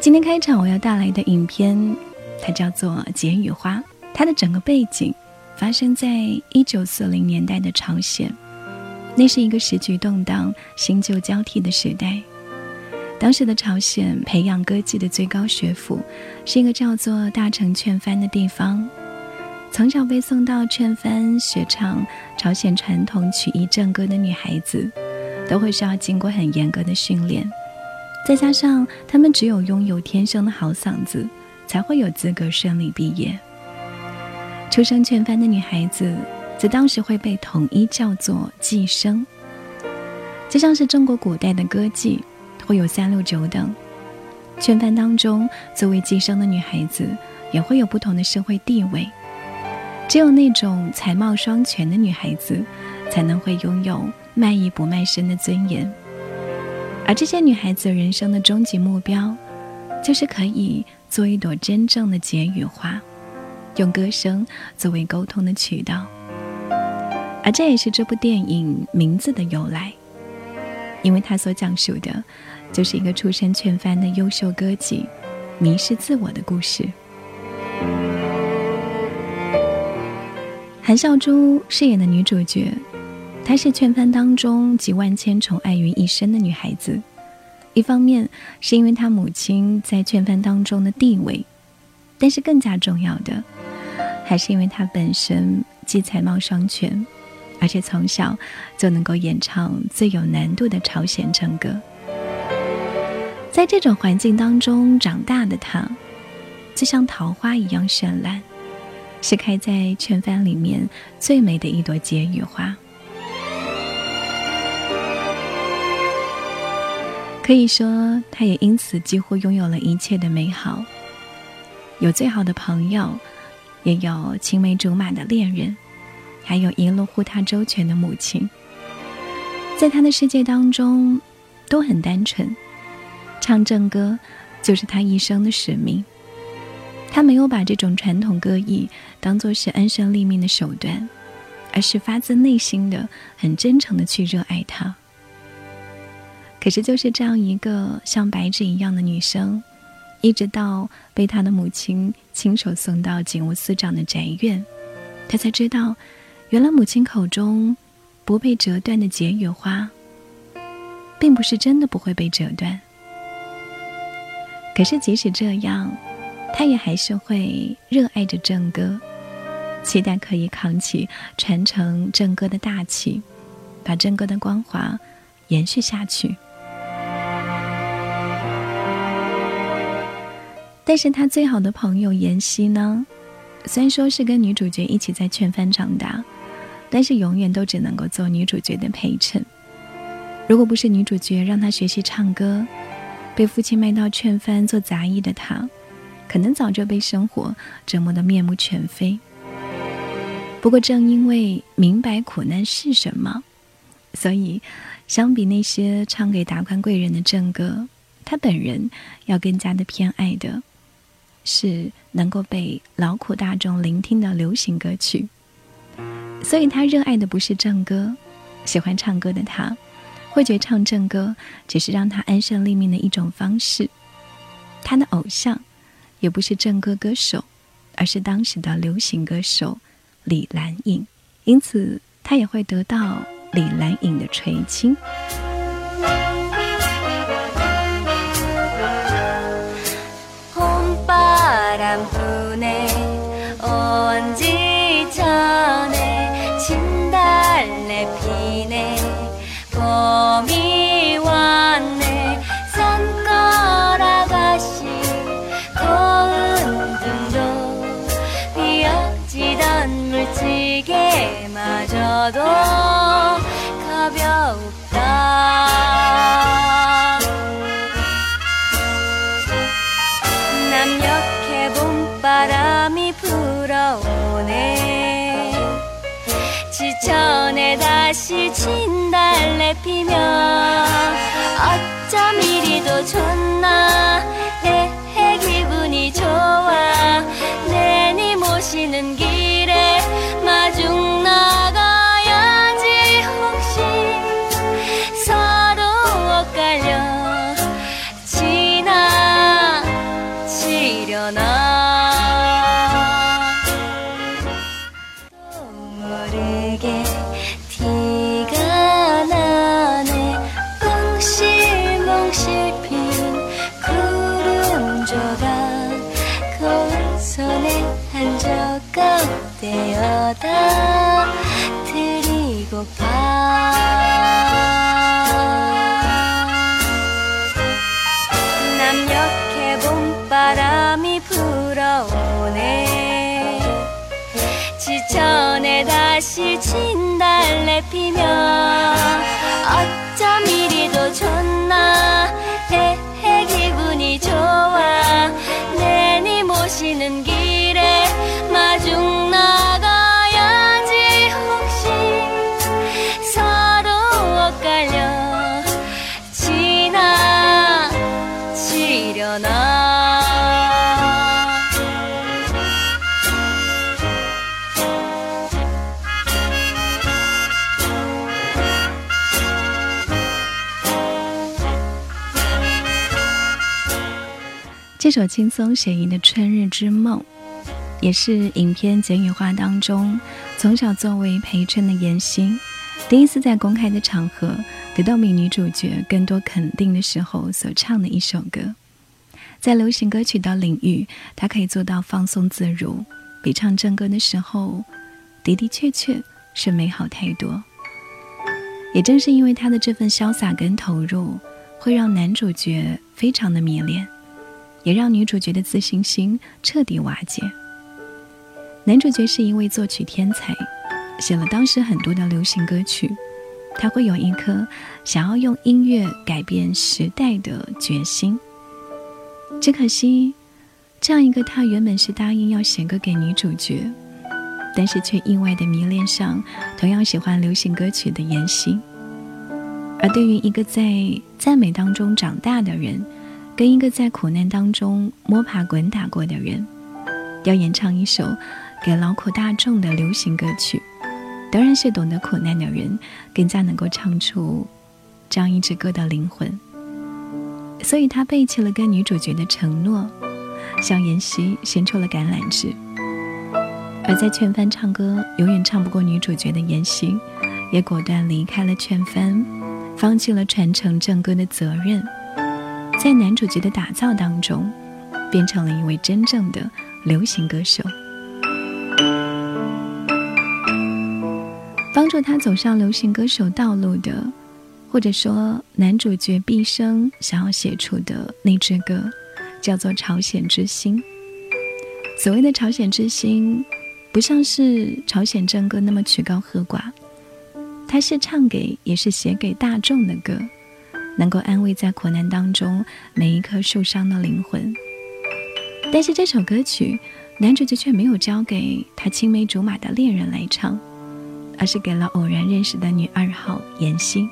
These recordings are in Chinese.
今天开场我要带来的影片，它叫做《解语花》，它的整个背景发生在一九四零年代的朝鲜，那是一个时局动荡、新旧交替的时代。当时的朝鲜培养歌妓的最高学府，是一个叫做大城劝藩的地方。从小被送到劝藩学唱朝鲜传统曲艺正歌的女孩子，都会需要经过很严格的训练。再加上她们只有拥有天生的好嗓子，才会有资格顺利毕业。出生劝藩的女孩子，在当时会被统一叫做妓生，就像是中国古代的歌妓。会有三六九等，劝番当中，作为寄生的女孩子也会有不同的社会地位。只有那种才貌双全的女孩子，才能会拥有卖艺不卖身的尊严。而这些女孩子人生的终极目标，就是可以做一朵真正的解语花，用歌声作为沟通的渠道。而这也是这部电影名字的由来，因为它所讲述的。就是一个出身劝番的优秀歌妓，迷失自我的故事。韩孝珠饰演的女主角，她是劝番当中集万千宠爱于一身的女孩子。一方面是因为她母亲在劝番当中的地位，但是更加重要的，还是因为她本身既才貌双全，而且从小就能够演唱最有难度的朝鲜正歌。在这种环境当中长大的她，就像桃花一样绚烂，是开在圈番里面最美的一朵解语花。可以说，他也因此几乎拥有了一切的美好，有最好的朋友，也有青梅竹马的恋人，还有一路护他周全的母亲。在他的世界当中，都很单纯。唱正歌，就是他一生的使命。他没有把这种传统歌艺当做是安身立命的手段，而是发自内心的、很真诚的去热爱它。可是，就是这样一个像白纸一样的女生，一直到被她的母亲亲手送到警务司长的宅院，她才知道，原来母亲口中不被折断的结语花，并不是真的不会被折断。可是，即使这样，他也还是会热爱着正歌，期待可以扛起传承正歌的大旗，把正歌的光华延续下去。但是他最好的朋友妍希呢？虽然说是跟女主角一起在劝番长大，但是永远都只能够做女主角的陪衬。如果不是女主角让他学习唱歌，被父亲卖到劝番做杂役的他，可能早就被生活折磨得面目全非。不过，正因为明白苦难是什么，所以相比那些唱给达官贵人的正歌，他本人要更加的偏爱的，是能够被劳苦大众聆听的流行歌曲。所以他热爱的不是正歌，喜欢唱歌的他。会觉唱正歌只是让他安身立命的一种方式，他的偶像也不是正歌歌手，而是当时的流行歌手李兰颖，因此他也会得到李兰颖的垂青。 바람 분에 지천에 다시 진달래 피면 어쩜 이리도 좋나. 내 기분이 좋아. 내니 모시는 길 남녘에 봄바람이 불어오네. 지천에 다시 진달래 피며 어쩜 이리도 좋나. 해 기분이 좋아. 내니 모시는 길 首轻松写意的《春日之梦》，也是影片《简语画》当中从小作为陪衬的妍希，第一次在公开的场合得到比女主角更多肯定的时候所唱的一首歌。在流行歌曲的领域，她可以做到放松自如，比唱正歌的时候的的确确是美好太多。也正是因为她的这份潇洒跟投入，会让男主角非常的迷恋。也让女主角的自信心彻底瓦解。男主角是一位作曲天才，写了当时很多的流行歌曲。他会有一颗想要用音乐改变时代的决心。只可惜，这样一个他原本是答应要写歌给女主角，但是却意外的迷恋上同样喜欢流行歌曲的妍希。而对于一个在赞美当中长大的人，跟一个在苦难当中摸爬滚打过的人，要演唱一首给劳苦大众的流行歌曲，当然是懂得苦难的人更加能够唱出这样一支歌的灵魂。所以他背弃了跟女主角的承诺，向妍希伸出了橄榄枝。而在劝帆唱歌永远唱不过女主角的妍希，也果断离开了劝帆，放弃了传承正歌的责任。在男主角的打造当中，变成了一位真正的流行歌手。帮助他走上流行歌手道路的，或者说男主角毕生想要写出的那支歌，叫做《朝鲜之星》。所谓的朝鲜之星，不像是朝鲜正歌那么曲高和寡，它是唱给也是写给大众的歌。能够安慰在苦难当中每一颗受伤的灵魂，但是这首歌曲，男主角却没有交给他青梅竹马的恋人来唱，而是给了偶然认识的女二号妍希。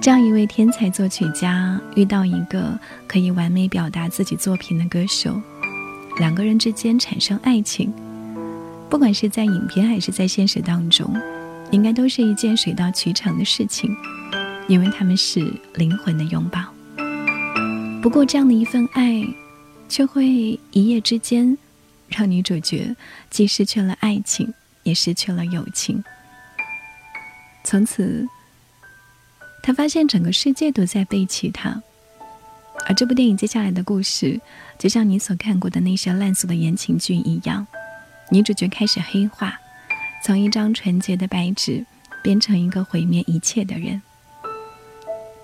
这样一位天才作曲家遇到一个可以完美表达自己作品的歌手，两个人之间产生爱情，不管是在影片还是在现实当中，应该都是一件水到渠成的事情。因为他们是灵魂的拥抱。不过，这样的一份爱，却会一夜之间，让女主角既失去了爱情，也失去了友情。从此，她发现整个世界都在背弃她。而这部电影接下来的故事，就像你所看过的那些烂俗的言情剧一样，女主角开始黑化，从一张纯洁的白纸，变成一个毁灭一切的人。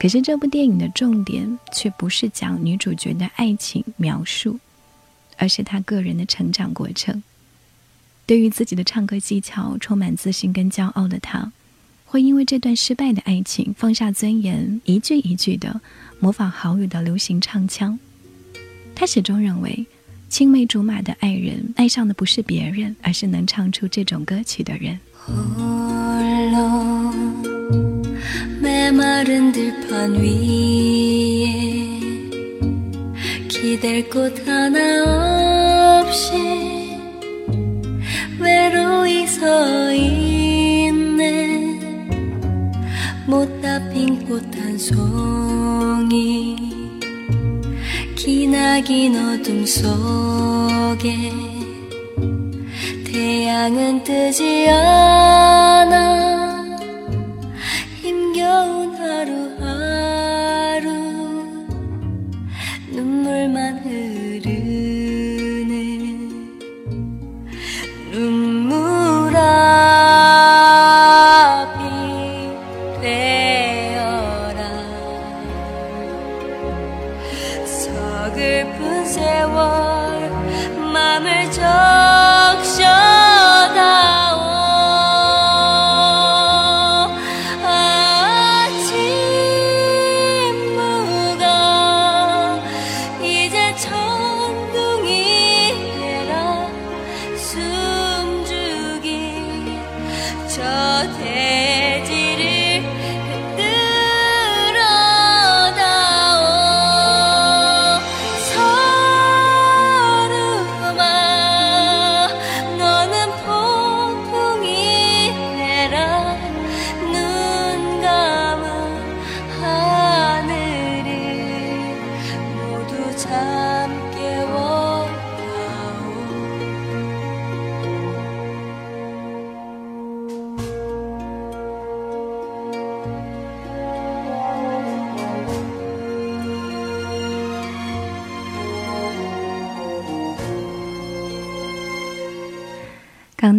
可是这部电影的重点却不是讲女主角的爱情描述，而是她个人的成长过程。对于自己的唱歌技巧充满自信跟骄傲的她，会因为这段失败的爱情放下尊严，一句一句的模仿好友的流行唱腔。她始终认为，青梅竹马的爱人爱上的不是别人，而是能唱出这种歌曲的人。 메마른 들판 위에 기댈 곳 하나 없이 외로이 서 있네. 못다 핀 꽃 한 송이 기나긴 어둠 속에 태양은 뜨지 않아 서글픈 세월 맘을 적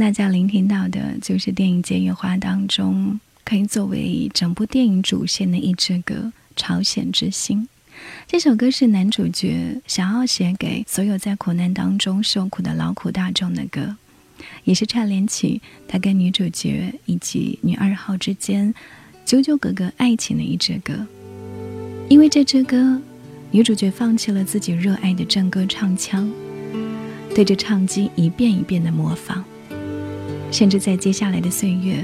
大家聆听到的就是电影《监狱花》当中可以作为整部电影主线的一支歌《朝鲜之星》。这首歌是男主角想要写给所有在苦难当中受苦的劳苦大众的歌，也是串联起他跟女主角以及女二号之间纠纠葛葛爱情的一支歌。因为这支歌，女主角放弃了自己热爱的正歌唱腔，对着唱机一遍一遍的模仿。甚至在接下来的岁月，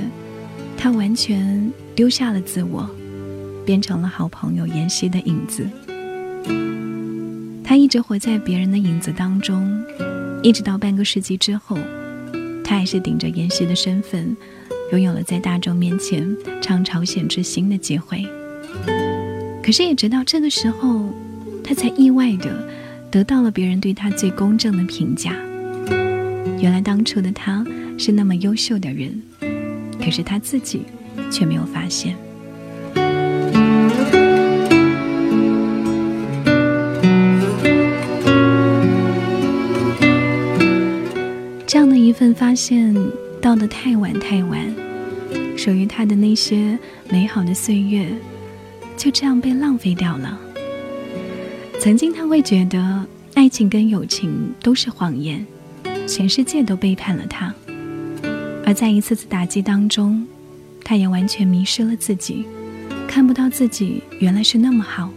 他完全丢下了自我，变成了好朋友妍希的影子。他一直活在别人的影子当中，一直到半个世纪之后，他还是顶着妍希的身份，拥有了在大众面前唱《朝鲜之星》的机会。可是也直到这个时候，他才意外的得到了别人对他最公正的评价。原来当初的他是那么优秀的人，可是他自己却没有发现。这样的一份发现到得太晚太晚，属于他的那些美好的岁月，就这样被浪费掉了。曾经他会觉得爱情跟友情都是谎言，全世界都背叛了他。而在一次次打击当中，他也完全迷失了自己，看不到自己原来是那么好。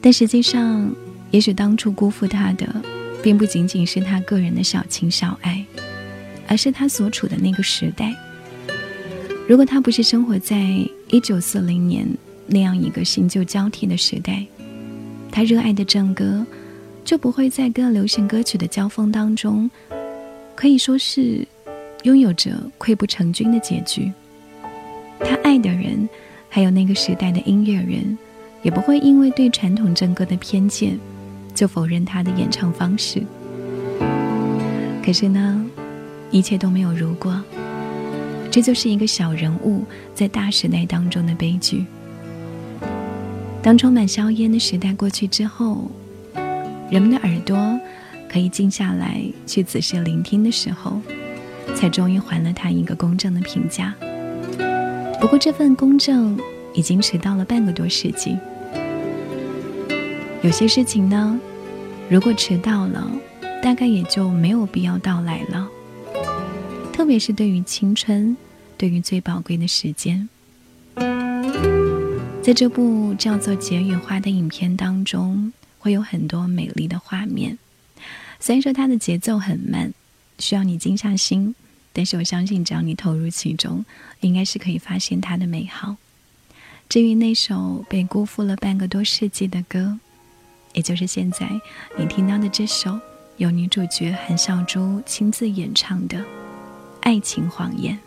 但实际上，也许当初辜负他的，并不仅仅是他个人的小情小爱，而是他所处的那个时代。如果他不是生活在一九四零年那样一个新旧交替的时代，他热爱的正歌就不会在跟流行歌曲的交锋当中，可以说是拥有着溃不成军的结局。他爱的人，还有那个时代的音乐人，也不会因为对传统正歌的偏见，就否认他的演唱方式。可是呢，一切都没有如果。这就是一个小人物在大时代当中的悲剧。当充满硝烟的时代过去之后，人们的耳朵可以静下来去仔细聆听的时候，才终于还了他一个公正的评价。不过这份公正已经迟到了半个多世纪。有些事情呢，如果迟到了，大概也就没有必要到来了。特别是对于青春，对于最宝贵的时间，在这部叫做《解语花》的影片当中，会有很多美丽的画面。虽然说它的节奏很慢，需要你静下心，但是我相信，只要你投入其中，应该是可以发现它的美好。至于那首被辜负了半个多世纪的歌，也就是现在你听到的这首由女主角韩孝珠亲自演唱的。爱情谎言。